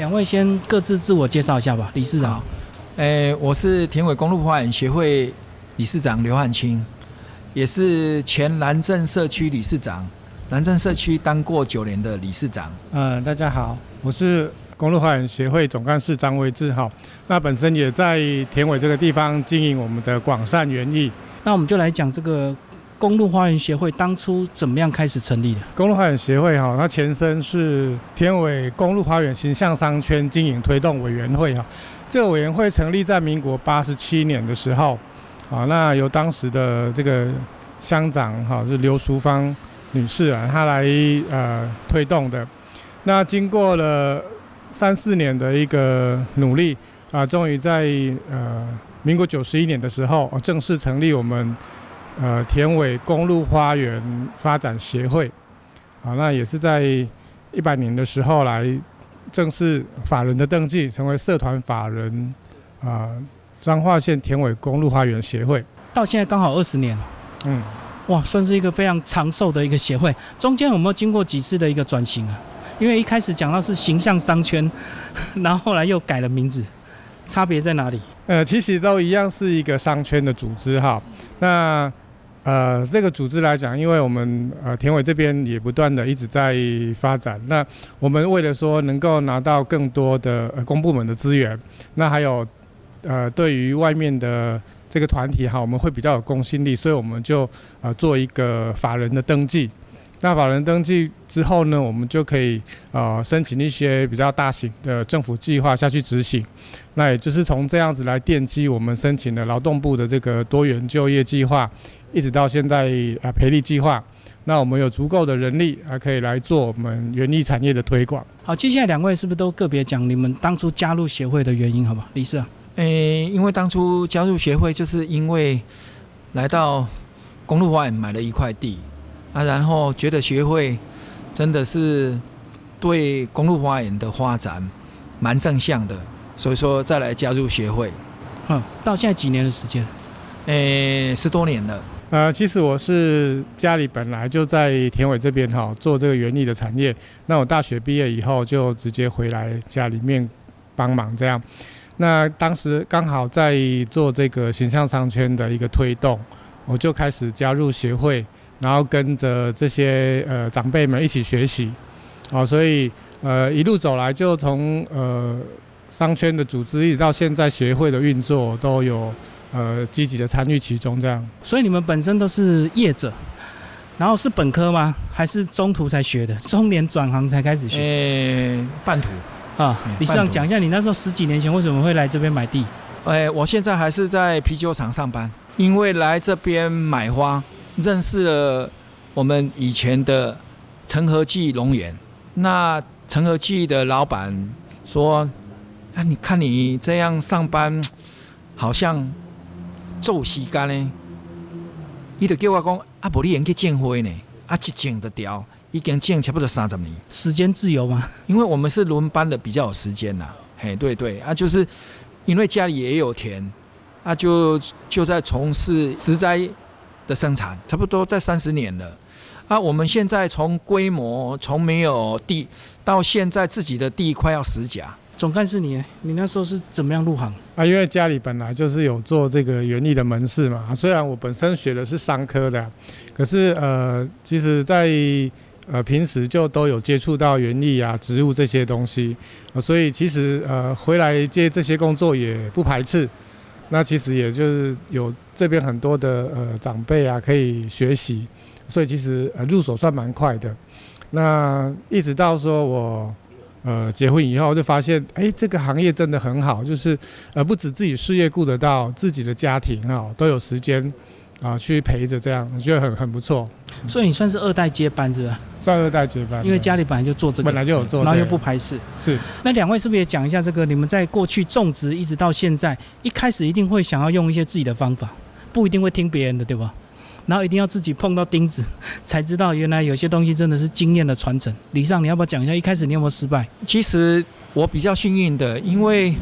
两位先各自自我介绍一下吧，理事长。诶，我是田尾公路花园协会理事长刘汉清，也是前南镇社区理事长，南镇社区当过九年的理事长。嗯，大家好，我是公路花园协会总干事张维志哈。那本身也在田尾这个地方经营我们的广善园艺。那我们就来讲这个。公路花园协会当初怎么样开始成立的？公路花园协会哈，它前身是天尾公路花园形象商圈经营推动委员会哈。这个委员会成立在民国八十七年的时候，啊，那由当时的这个乡长哈，是刘淑芳女士啊，她来呃推动的。那经过了三四年的一个努力啊，终于在呃民国九十一年的时候，正式成立我们。呃，田尾公路花园发展协会，啊，那也是在一百年的时候来正式法人的登记，成为社团法人啊，彰化县田尾公路花园协会，到现在刚好二十年，嗯，哇，算是一个非常长寿的一个协会。中间有没有经过几次的一个转型啊？因为一开始讲到是形象商圈，然后后来又改了名字，差别在哪里？呃，其实都一样是一个商圈的组织哈，那。呃，这个组织来讲，因为我们呃田尾这边也不断的一直在发展，那我们为了说能够拿到更多的呃公部门的资源，那还有呃对于外面的这个团体哈，我们会比较有公信力，所以我们就呃做一个法人的登记。那法人登记之后呢，我们就可以呃申请一些比较大型的政府计划下去执行。那也就是从这样子来奠基我们申请的劳动部的这个多元就业计划，一直到现在啊培力计划。那我们有足够的人力，还可以来做我们园艺产业的推广。好，接下来两位是不是都个别讲你们当初加入协会的原因？好不好？李啊？诶，因为当初加入协会，就是因为来到公路花园买了一块地。啊，然后觉得学会真的是对公路花园的发展蛮正向的，所以说再来加入协会。嗯，到现在几年的时间？诶，十多年了。呃，其实我是家里本来就在田尾这边哈做这个园艺的产业，那我大学毕业以后就直接回来家里面帮忙这样。那当时刚好在做这个形象商圈的一个推动，我就开始加入协会。然后跟着这些呃长辈们一起学习，好，所以呃一路走来，就从呃商圈的组织，一直到现在协会的运作，都有呃积极的参与其中。这样，所以你们本身都是业者，然后是本科吗？还是中途才学的？中年转行才开始学？呃，半途啊。你想讲一下，你那时候十几年前为什么会来这边买地？哎，我现在还是在啤酒厂上班，因为来这边买花。认识了我们以前的成和记龙岩，那成和记的老板说：“啊，你看你这样上班，好像做时间呢。”伊就叫我讲：“啊，无你应去建会呢？啊，一建的调已经建差不多三十年。时间自由吗？因为我们是轮班的，比较有时间呐。嘿，对对啊，就是因为家里也有田，啊，就就在从事植栽。”的生产差不多在三十年了，啊，我们现在从规模从没有地到现在自己的地快要十甲。总干事你，你那时候是怎么样入行啊？因为家里本来就是有做这个园艺的门市嘛，虽然我本身学的是商科的，可是呃，其实在呃平时就都有接触到园艺啊、植物这些东西，所以其实呃回来接这些工作也不排斥。那其实也就是有这边很多的呃长辈啊可以学习，所以其实呃入手算蛮快的。那一直到说我呃结婚以后，就发现哎这个行业真的很好，就是呃不止自己事业顾得到，自己的家庭啊都有时间。啊，去陪着这样，我觉得很很不错。所以你算是二代接班，是吧？算二代接班，因为家里本来就做这个，本来就有做，然后又不排斥。是。那两位是不是也讲一下这个？你们在过去种植一直到现在，一开始一定会想要用一些自己的方法，不一定会听别人的，对吧？然后一定要自己碰到钉子，才知道原来有些东西真的是经验的传承。李尚，你要不要讲一下一开始你有没有失败？其实我比较幸运的，因为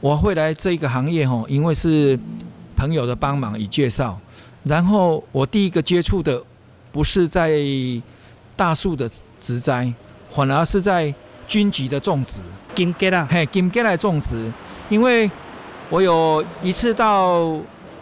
我会来这个行业吼，因为是朋友的帮忙与介绍。然后我第一个接触的，不是在大树的植栽，反而是在菌菊的种植。金桔啦，嘿，金桔来种植，因为我有一次到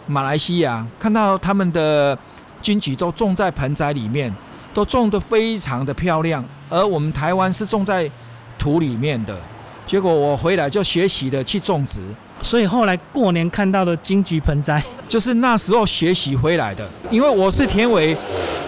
马来西亚，看到他们的金桔都种在盆栽里面，都种得非常的漂亮，而我们台湾是种在土里面的。结果我回来就学习了去种植，所以后来过年看到的金桔盆栽，就是那时候学习回来的。因为我是田尾，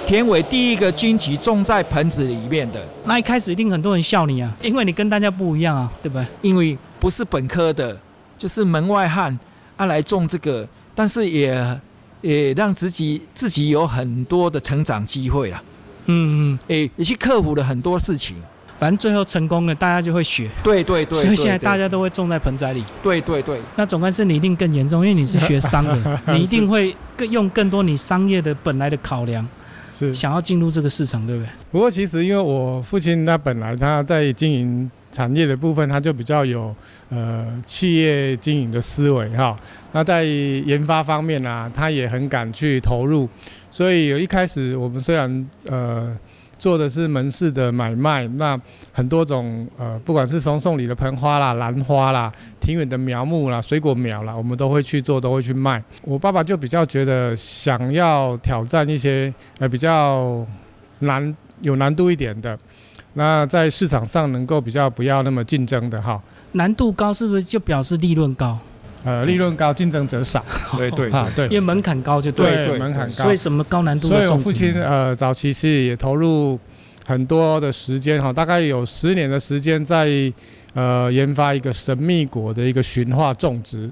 田尾第一个荆棘种在盆子里面的，那一开始一定很多人笑你啊，因为你跟大家不一样啊，对不对？因为不是本科的，就是门外汉啊来种这个，但是也也让自己自己有很多的成长机会啦。嗯嗯，诶，也去克服了很多事情。反正最后成功了，大家就会学。对对对，所以现在大家都会种在盆栽里。对对对，那总干事你一定更严重，因为你是学商的，你一定会更用更多你商业的本来的考量，是。想要进入这个市场，对不对？不过其实因为我父亲他本来他在经营产业的部分，他就比较有呃企业经营的思维哈。那在研发方面啊，他也很敢去投入。所以有一开始我们虽然呃做的是门市的买卖，那很多种呃不管是从送礼的盆花啦、兰花啦、庭院的苗木啦、水果苗啦，我们都会去做，都会去卖。我爸爸就比较觉得想要挑战一些呃比较难有难度一点的，那在市场上能够比较不要那么竞争的哈，难度高是不是就表示利润高？呃，利润高，竞争者少 对对 啊，对因为门槛高就对。对门槛高所以，什么高难度所以的种植？我父亲呃早期是也投入很多的时间哈，大概有十年的时间在呃研发一个神秘果的一个驯化种植。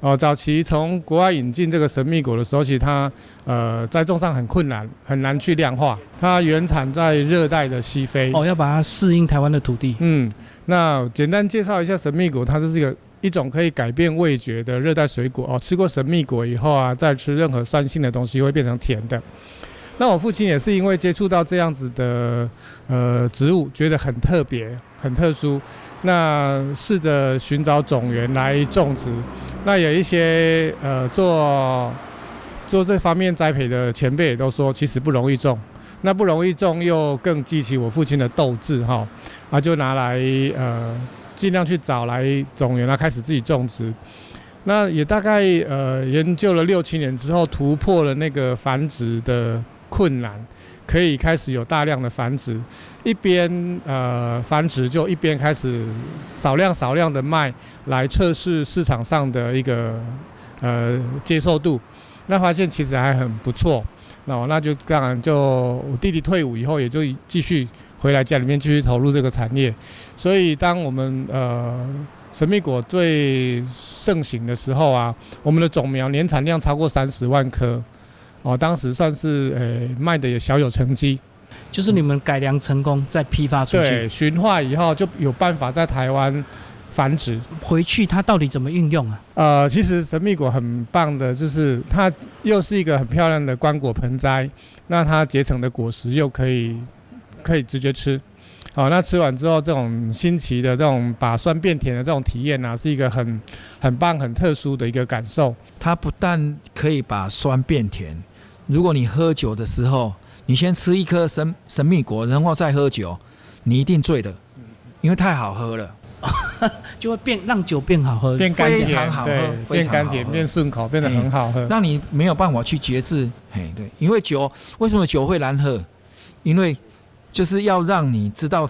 哦，早期从国外引进这个神秘果的时候，其实它呃栽种上很困难，很难去量化。它原产在热带的西非。哦，要把它适应台湾的土地。嗯，那简单介绍一下神秘果，它就是一个一种可以改变味觉的热带水果哦。吃过神秘果以后啊，再吃任何酸性的东西会变成甜的。那我父亲也是因为接触到这样子的呃植物，觉得很特别、很特殊，那试着寻找种源来种植。那有一些呃做做这方面栽培的前辈也都说，其实不容易种。那不容易种，又更激起我父亲的斗志哈，啊就拿来呃尽量去找来种源，然后开始自己种植。那也大概呃研究了六七年之后，突破了那个繁殖的困难，可以开始有大量的繁殖。一边呃繁殖，就一边开始少量少量的卖，来测试市场上的一个呃接受度。那发现其实还很不错。那我那就当然就我弟弟退伍以后，也就继续回来家里面继续投入这个产业。所以当我们呃神秘果最盛行的时候啊，我们的种苗年产量超过三十万颗，哦，当时算是呃卖的也小有成绩。就是你们改良成功，再批发出去对，，驯化以后就有办法在台湾繁殖。回去它到底怎么运用啊？呃，其实神秘果很棒的，就是它又是一个很漂亮的观果盆栽，那它结成的果实又可以可以直接吃。好，那吃完之后，这种新奇的这种把酸变甜的这种体验呢、是一个很很棒、很特殊的一个感受。它不但可以把酸变甜，如果你喝酒的时候，你先吃一颗神神秘果，然后再喝酒，你一定醉的，因为太好喝了。就会变让酒变好喝。变甘甜，非常好喝对，变甘甜，常好喝变顺口，变得很好喝。让你没有办法去节制。嘿，对，因为酒为什么酒会难喝？因为就是要让你知道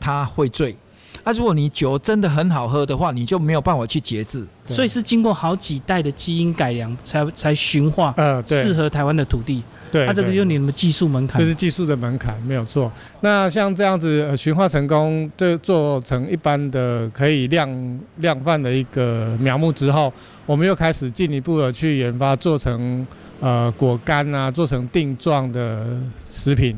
它会醉。啊，如果你酒真的很好喝的话，你就没有办法去节制。所以是经过好几代的基因改良，才才驯化呃，对，适合台湾的土地。对，那、这个就是你们技术门槛。这是技术的门槛，没有错。那像这样子呃驯化成功，就做成一般的可以量量贩的一个苗木之后，我们又开始进一步的去研发，做成呃果干啊，做成定状的食品，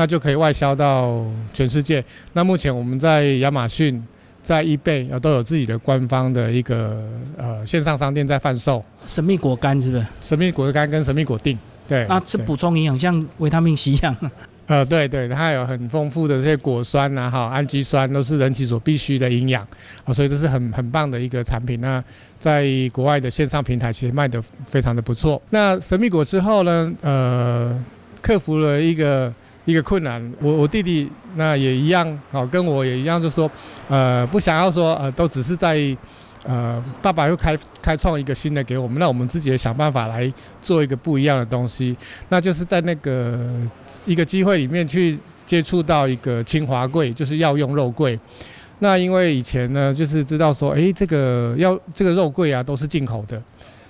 那就可以外销到全世界。那目前我们在亚马逊。在 eBay 呃都有自己的官方的一个呃线上商店在贩售神秘果干是不是？神秘果干跟神秘果定，对，那是补充营养，像维他命 C 一样。呃，对对，它有很丰富的这些果酸呐、哈，氨基酸都是人体所必需的营养啊、所以这是很很棒的一个产品。那在国外的线上平台其实卖的非常的不错。那神秘果之后呢，呃，克服了一个一个困难。我我弟弟那也一样，哦，跟我也一样，就说，呃，不想要说，呃，都只是在，呃，爸爸又开开创一个新的给我们，那我们自己也想办法来做一个不一样的东西。那就是在那个一个机会里面去接触到一个清华柜，就是要用肉桂。那因为以前呢，就是知道说，诶，这个要这个肉桂啊，都是进口的，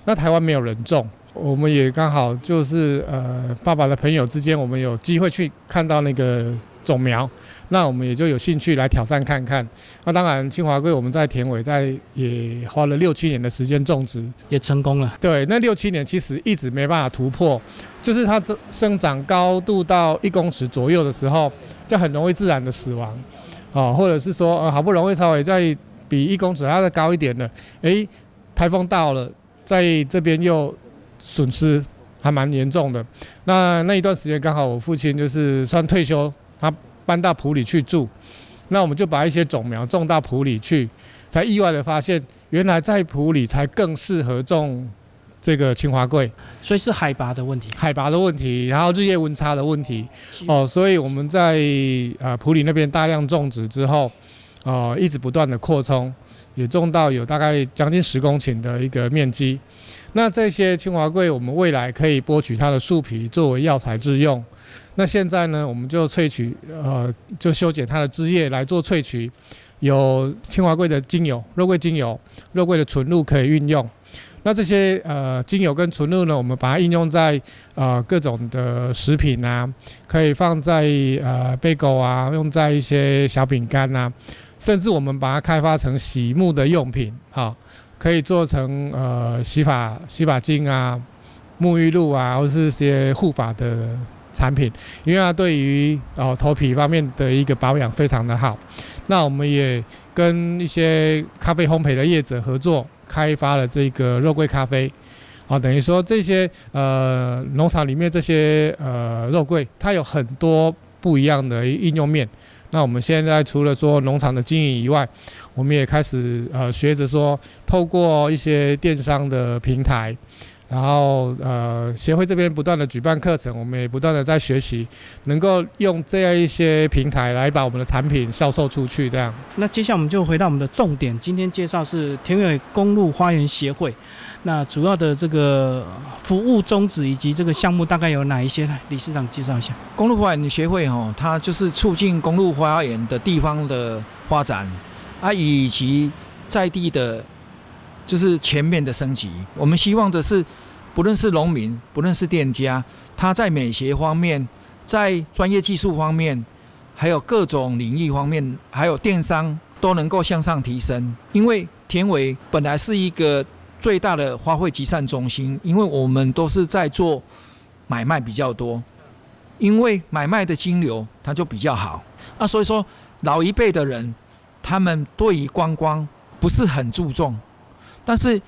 那台湾没有人种。我们也刚好就是呃，爸爸的朋友之间，我们有机会去看到那个种苗，那我们也就有兴趣来挑战看看。那当然，清华贵我们在田尾在也花了六七年的时间种植，也成功了。对，那六七年其实一直没办法突破，就是它这生长高度到一公尺左右的时候，就很容易自然的死亡，哦，或者是说呃好不容易稍微在比一公尺还要再高一点的，诶，台风到了，在这边又。损失还蛮严重的。那那一段时间刚好我父亲就是算退休，他搬到埔里去住。那我们就把一些种苗种到埔里去，才意外的发现，原来在埔里才更适合种这个青华桂。所以是海拔的问题，海拔的问题，然后日夜温差的问题。哦，所以我们在呃埔里那边大量种植之后，哦，一直不断的扩充，也种到有大概将近十公顷的一个面积。那这些青华桂，我们未来可以剥取它的树皮作为药材之用。那现在呢，我们就萃取，呃，就修剪它的枝叶来做萃取，有青华桂的精油、肉桂精油、肉桂的纯露可以运用。那这些呃精油跟纯露呢，我们把它应用在呃各种的食品啊，可以放在呃贝狗啊，用在一些小饼干啊，甚至我们把它开发成洗沐的用品，好。可以做成呃洗发洗发精啊、沐浴露啊，或是些护发的产品，因为它对于哦头皮方面的一个保养非常的好。那我们也跟一些咖啡烘焙的业者合作，开发了这个肉桂咖啡。哦，等于说这些呃农场里面这些呃肉桂，它有很多不一样的应用面。那我们现在除了说农场的经营以外，我们也开始呃学着说，透过一些电商的平台，然后呃协会这边不断的举办课程，我们也不断的在学习，能够用这样一些平台来把我们的产品销售出去。这样。那接下来我们就回到我们的重点，今天介绍是田尾公路花园协会。那主要的这个服务宗旨以及这个项目大概有哪一些呢？理事长介绍一下。公路花园协会哈，它就是促进公路花园的地方的发展啊，以及在地的，就是全面的升级。我们希望的是，不论是农民，不论是店家，他在美学方面，在专业技术方面，还有各种领域方面，还有电商都能够向上提升。因为田尾本来是一个。最大的花卉集散中心，因为我们都是在做买卖比较多，因为买卖的金流它就比较好啊，所以说老一辈的人他们对于观光不是很注重，但是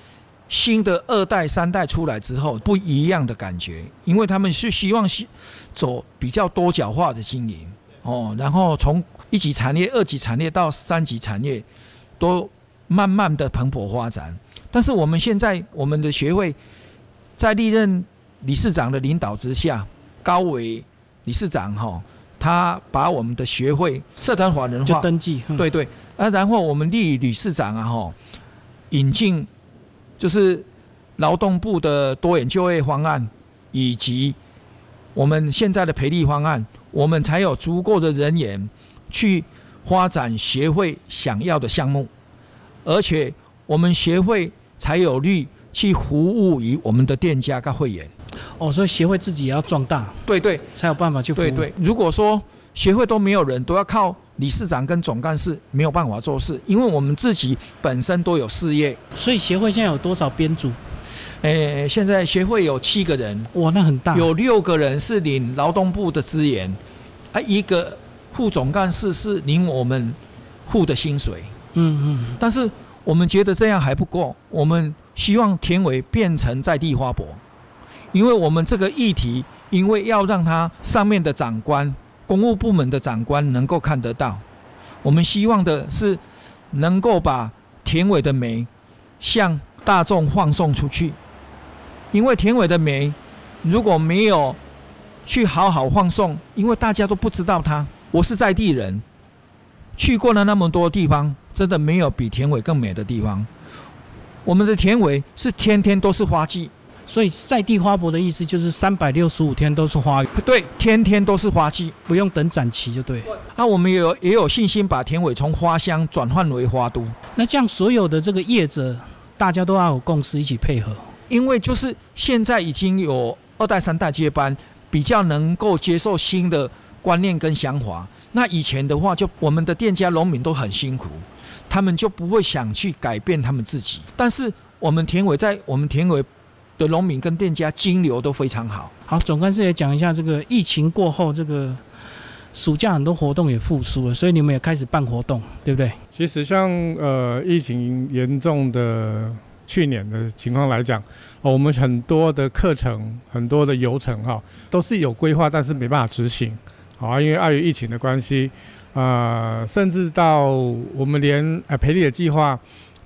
新的二代三代出来之后不一样的感觉，因为他们是希望是走比较多角化的经营哦，然后从一级产业、二级产业到三级产业都慢慢的蓬勃发展。但是我们现在我们的学会，在历任理事长的领导之下，高伟理事长哈，他把我们的学会社团法人化。登记，对对，啊，然后我们立理事长啊哈，引进就是劳动部的多元就业方案，以及我们现在的培力方案，我们才有足够的人员去发展协会想要的项目，而且我们协会。才有力去服务于我们的店家跟会员。哦，所以协会自己也要壮大，对对，才有办法去服务。对对，如果说协会都没有人，都要靠理事长跟总干事，没有办法做事，因为我们自己本身都有事业。所以协会现在有多少编组？诶，现在协会有七个人。哇，那很大。有六个人是领劳动部的资源，啊，一个副总干事是领我们副的薪水。嗯嗯。但是。我们觉得这样还不够，我们希望田尾变成在地花博，因为我们这个议题，因为要让他上面的长官、公务部门的长官能够看得到，我们希望的是能够把田尾的美向大众放送出去，因为田尾的美如果没有去好好放送，因为大家都不知道它。我是在地人，去过了那么多地方，真的没有比田尾更美的地方。我们的田尾是天天都是花季，所以在地花博的意思就是三百六十五天都是花，对，天天都是花季，不用等展期就对。那我们也有也有信心把田尾从花乡转换为花都。那这样所有的这个业者，大家都要有共识，一起配合。因为就是现在已经有二代三代接班，比较能够接受新的观念跟想法。那以前的话，就我们的店家农民都很辛苦，他们就不会想去改变他们自己。但是我们田尾在我们田尾的农民跟店家金流都非常好。好，总干事也讲一下这个疫情过后，这个暑假很多活动也复苏了，所以你们也开始办活动，对不对？其实像呃疫情严重的。去年的情况来讲，哦，我们很多的课程、很多的游程哈，都是有规划，但是没办法执行，好，因为碍于疫情的关系，啊，甚至到我们连呃赔礼的计划，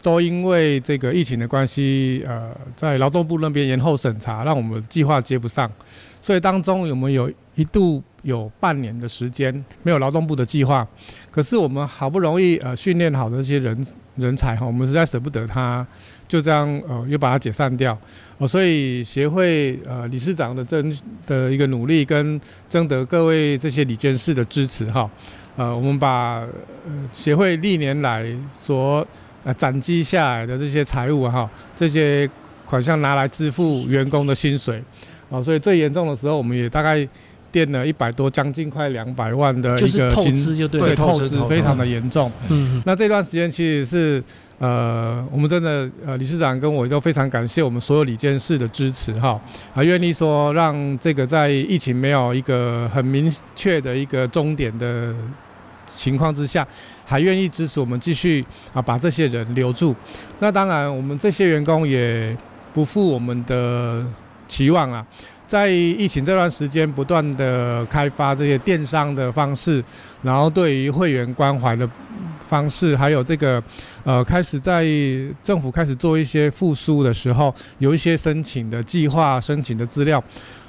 都因为这个疫情的关系，呃，在劳动部那边延后审查，让我们计划接不上，所以当中我们有一度有半年的时间没有劳动部的计划？可是我们好不容易呃训练好的这些人人才哈，我们实在舍不得他。就这样，呃，又把它解散掉，哦，所以协会呃理事长的争的一个努力，跟征得各位这些理监事的支持，哈，呃，我们把呃协会历年来所呃攒积下来的这些财务，哈，这些款项拿来支付员工的薪水，哦，所以最严重的时候，我们也大概垫了一百多，将近快两百万的一个薪资，就对，透支非常的严重。嗯，那这段时间其实是。呃，我们真的呃，理事长跟我都非常感谢我们所有理监事的支持哈，啊，愿意说让这个在疫情没有一个很明确的一个终点的情况之下，还愿意支持我们继续啊把这些人留住。那当然，我们这些员工也不负我们的期望啊，在疫情这段时间，不断的开发这些电商的方式，然后对于会员关怀的。方式还有这个，呃，开始在政府开始做一些复苏的时候，有一些申请的计划、申请的资料，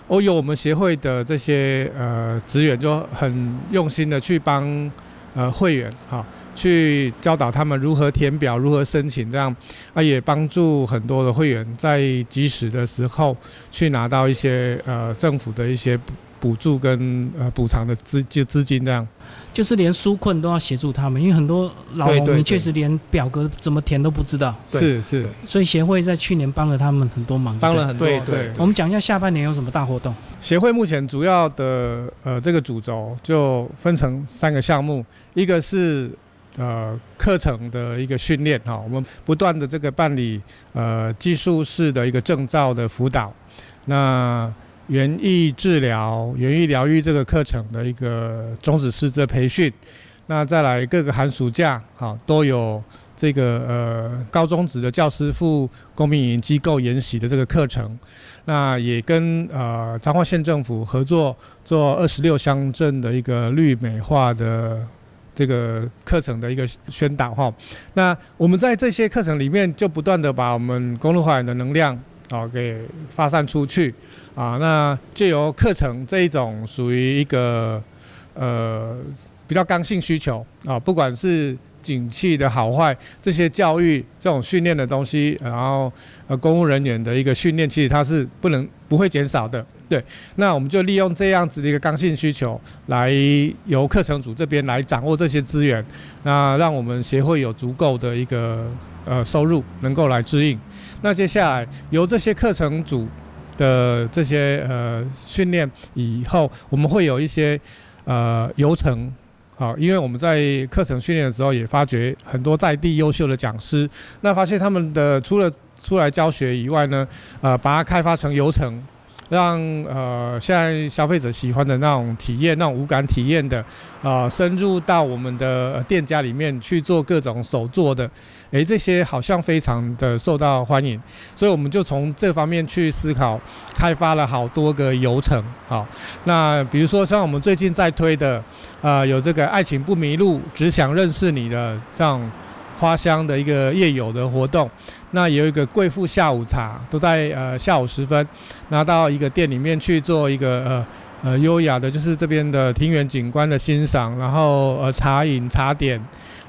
哦，有我们协会的这些呃职员就很用心的去帮呃会员哈，去教导他们如何填表、如何申请，这样啊也帮助很多的会员在及时的时候去拿到一些呃政府的一些补助跟呃补偿的资就资金这样。就是连纾困都要协助他们，因为很多老农民确实连表格怎么填都不知道。是是，所以协会在去年帮了他们很多忙，帮了很多。对对。我们讲一下下半年有什么大活动。协会目前主要的呃这个主轴就分成三个项目，一个是呃课程的一个训练哈，我们不断的这个办理呃技术式的一个证照的辅导，那。园艺治疗、园艺疗愈这个课程的一个种子师的培训，那再来各个寒暑假，好都有这个呃高中职的教师赴公民营机构研习的这个课程，那也跟呃彰化县政府合作做二十六乡镇的一个绿美化的这个课程的一个宣导哈。那我们在这些课程里面，就不断的把我们公路花园的能量啊给发散出去。啊，那借由课程这一种属于一个呃比较刚性需求啊，不管是景气的好坏，这些教育这种训练的东西，然后呃公务人员的一个训练，其实它是不能不会减少的。对，那我们就利用这样子的一个刚性需求，来由课程组这边来掌握这些资源，那让我们协会有足够的一个呃收入，能够来支应。那接下来由这些课程组。的这些呃训练以后，我们会有一些呃流程，好，因为我们在课程训练的时候也发觉很多在地优秀的讲师，那发现他们的除了出来教学以外呢，呃，把它开发成流程。让呃现在消费者喜欢的那种体验，那种无感体验的，啊，深入到我们的店家里面去做各种手做的，诶，这些好像非常的受到欢迎，所以我们就从这方面去思考，开发了好多个流程，好，那比如说像我们最近在推的，呃，有这个爱情不迷路，只想认识你的这样。花香的一个夜游的活动，那有一个贵妇下午茶，都在呃下午时分，拿到一个店里面去做一个呃呃优雅的，就是这边的庭园景观的欣赏，然后呃茶饮茶点，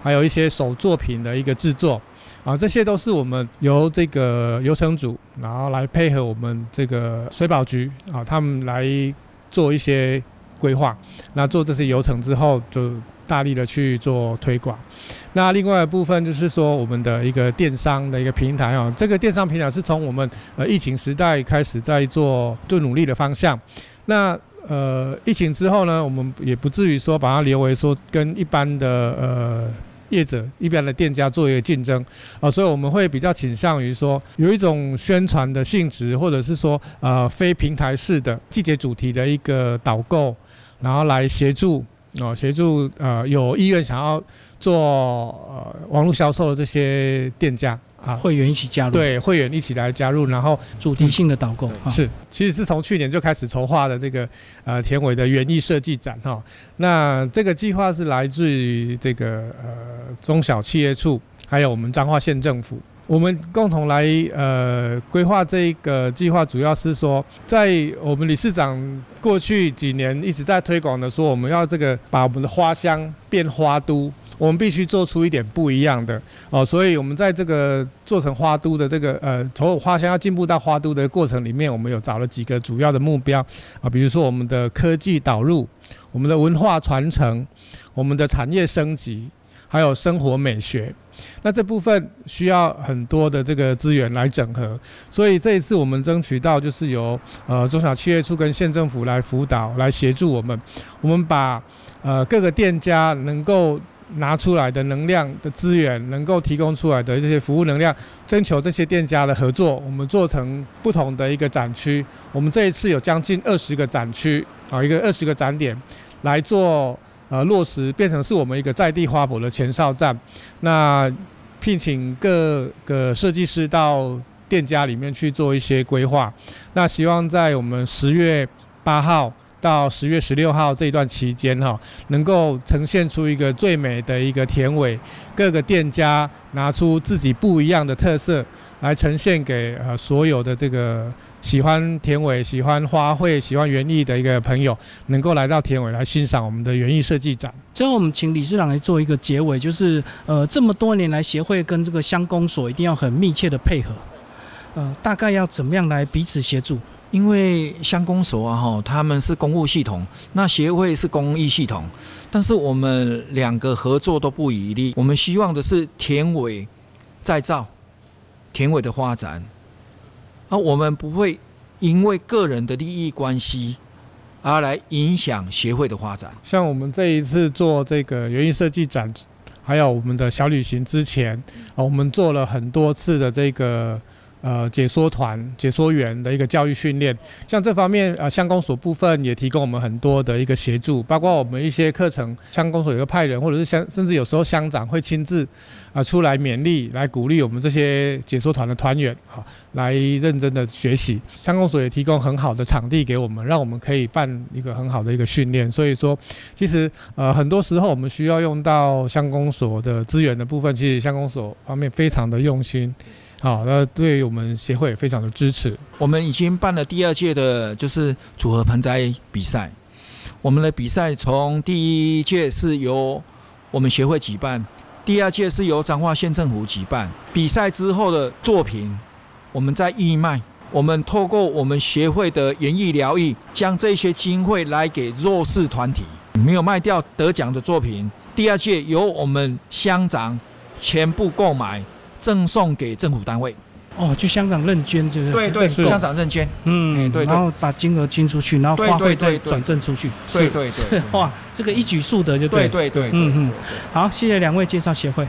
还有一些手作品的一个制作。啊，这些都是我们由这个游程组，然后来配合我们这个水保局啊，他们来做一些规划。那做这些流程之后，就大力的去做推广。那另外一部分就是说，我们的一个电商的一个平台啊，这个电商平台是从我们呃疫情时代开始在做做努力的方向。那呃疫情之后呢，我们也不至于说把它留为说跟一般的呃。业者一边的店家做一个竞争啊，所以我们会比较倾向于说有一种宣传的性质，或者是说呃非平台式的季节主题的一个导购，然后来协助哦协助呃有意愿想要做呃网络销售的这些店家。啊，会员一起加入，对，会员一起来加入，然后主题性的导购是，其实是从去年就开始筹划的这个呃田尾的园艺设计展哈。那这个计划是来自于这个呃中小企业处，还有我们彰化县政府，我们共同来呃规划这个计划，主要是说在我们理事长过去几年一直在推广的，说我们要这个把我们的花乡变花都。我们必须做出一点不一样的哦，所以我们在这个做成花都的这个呃，从花乡要进步到花都的过程里面，我们有找了几个主要的目标啊，比如说我们的科技导入、我们的文化传承、我们的产业升级，还有生活美学。那这部分需要很多的这个资源来整合，所以这一次我们争取到就是由呃中小企业处跟县政府来辅导、来协助我们，我们把呃各个店家能够。拿出来的能量的资源，能够提供出来的这些服务能量，征求这些店家的合作，我们做成不同的一个展区。我们这一次有将近二十个展区啊，一个二十个展点来做呃落实，变成是我们一个在地花博的前哨站。那聘请各个设计师到店家里面去做一些规划。那希望在我们十月八号。到十月十六号这一段期间，哈，能够呈现出一个最美的一个田尾，各个店家拿出自己不一样的特色来呈现给呃所有的这个喜欢田尾、喜欢花卉、喜欢园艺的一个朋友，能够来到田尾来欣赏我们的园艺设计展。最后，我们请理事长来做一个结尾，就是呃，这么多年来，协会跟这个乡公所一定要很密切的配合，呃，大概要怎么样来彼此协助？因为乡公所啊，哈，他们是公务系统，那协会是公益系统，但是我们两个合作都不遗余力。我们希望的是田尾再造，田尾的发展，而我们不会因为个人的利益关系而来影响协会的发展。像我们这一次做这个园艺设计展，还有我们的小旅行之前，啊，我们做了很多次的这个。呃，解说团、解说员的一个教育训练，像这方面，呃，乡公所部分也提供我们很多的一个协助，包括我们一些课程，乡公所有个派人，或者是乡，甚至有时候乡长会亲自啊出来勉励、来鼓励我们这些解说团的团员，好，来认真的学习。乡公所也提供很好的场地给我们，让我们可以办一个很好的一个训练。所以说，其实呃，很多时候我们需要用到乡公所的资源的部分，其实乡公所方面非常的用心。好，那对我们协会也非常的支持。我们已经办了第二届的，就是组合盆栽比赛。我们的比赛从第一届是由我们协会举办，第二届是由彰化县政府举办。比赛之后的作品，我们在义卖。我们透过我们协会的园艺疗愈，将这些经费来给弱势团体。没有卖掉得奖的作品，第二届由我们乡长全部购买。赠送给政府单位，哦，去香港认捐就是，对对，香港认捐，嗯，对，然后把金额捐出去，然后花费再转赠出去，对对对，哇，这个一举数得就对，对对对，嗯嗯，好，谢谢两位介绍协会。